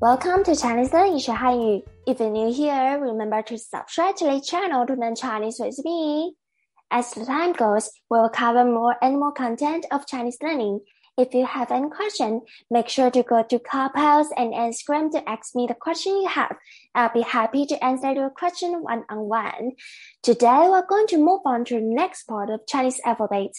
Welcome to Chinese Learning 学汉语. If you're new here, remember to subscribe to the channel to learn Chinese with me. As the time goes, we'll cover more and more content of Chinese learning. If you have any question, make sure to go to Clubhouse and Instagram to ask me the question you have. I'll be happy to answer your question one on one. Today, we're going to move on to the next part of Chinese alphabet.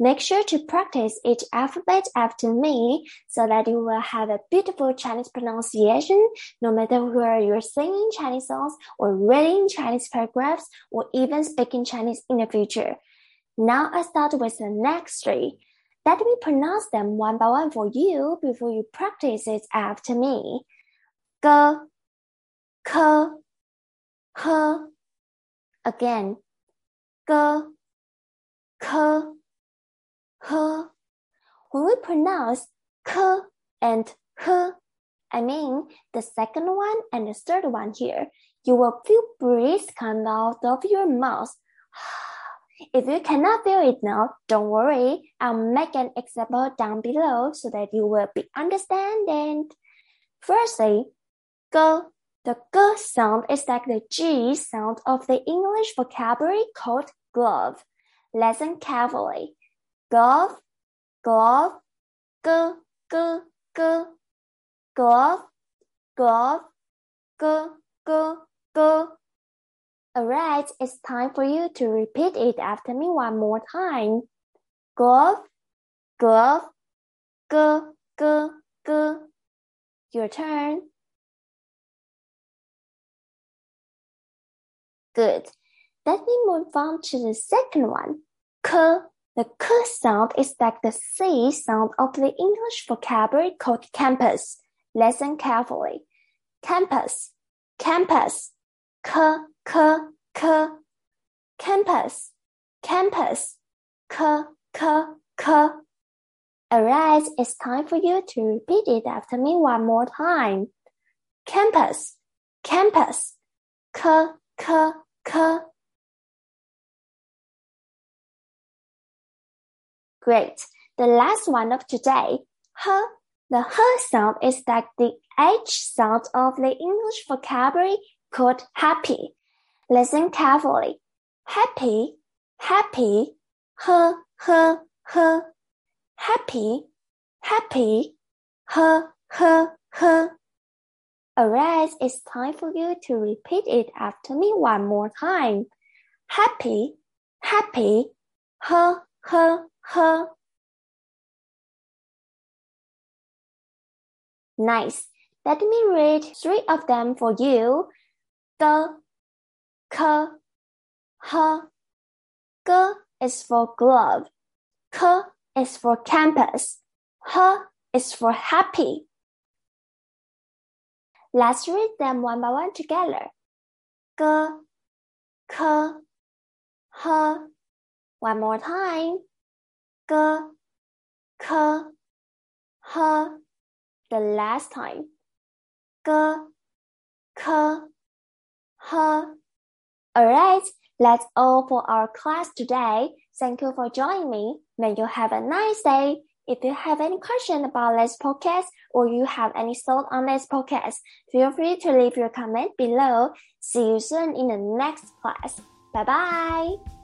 Make sure to practice each alphabet after me so that you will have a beautiful Chinese pronunciation no matter where you're singing Chinese songs or reading Chinese paragraphs or even speaking Chinese in the future. Now I start with the next three. Let me pronounce them one by one for you before you practice it after me. G, K, H. Again. G, K, h. When we pronounce k and h, I mean the second one and the third one here, you will feel breeze come out of your mouth. If you cannot feel it now, don't worry. I'll make an example down below so that you will be understanding. Firstly, go. The g sound is like the g sound of the English vocabulary called glove. Listen carefully glove, glove, g, g, g, glove, glove, g, g, g. Alright, it's time for you to repeat it after me one more time. Glove, glove, g, g, g. Your turn. Good. Let me move on to the second one. K the k sound is like the c sound of the English vocabulary called campus. Listen carefully. Campus, campus, k, k, k. Campus, campus, k, k, k. Alright, it's time for you to repeat it after me one more time. Campus, campus, k, k, k. Great. The last one of today, h. The h sound is like the h sound of the English vocabulary called happy. Listen carefully. Happy, happy, h, h, h. Happy, happy, h, h, h. Alright, it's time for you to repeat it after me one more time. Happy, happy, h, h, h. Nice. Let me read three of them for you. G, k, h. G is for glove. K is for campus. H is for happy. Let's read them one by one together. G, k, h. One more time g, k, h. The last time. G, k, h. Alright, that's all for our class today. Thank you for joining me. May you have a nice day. If you have any question about this podcast or you have any thought on this podcast, feel free to leave your comment below. See you soon in the next class. Bye bye.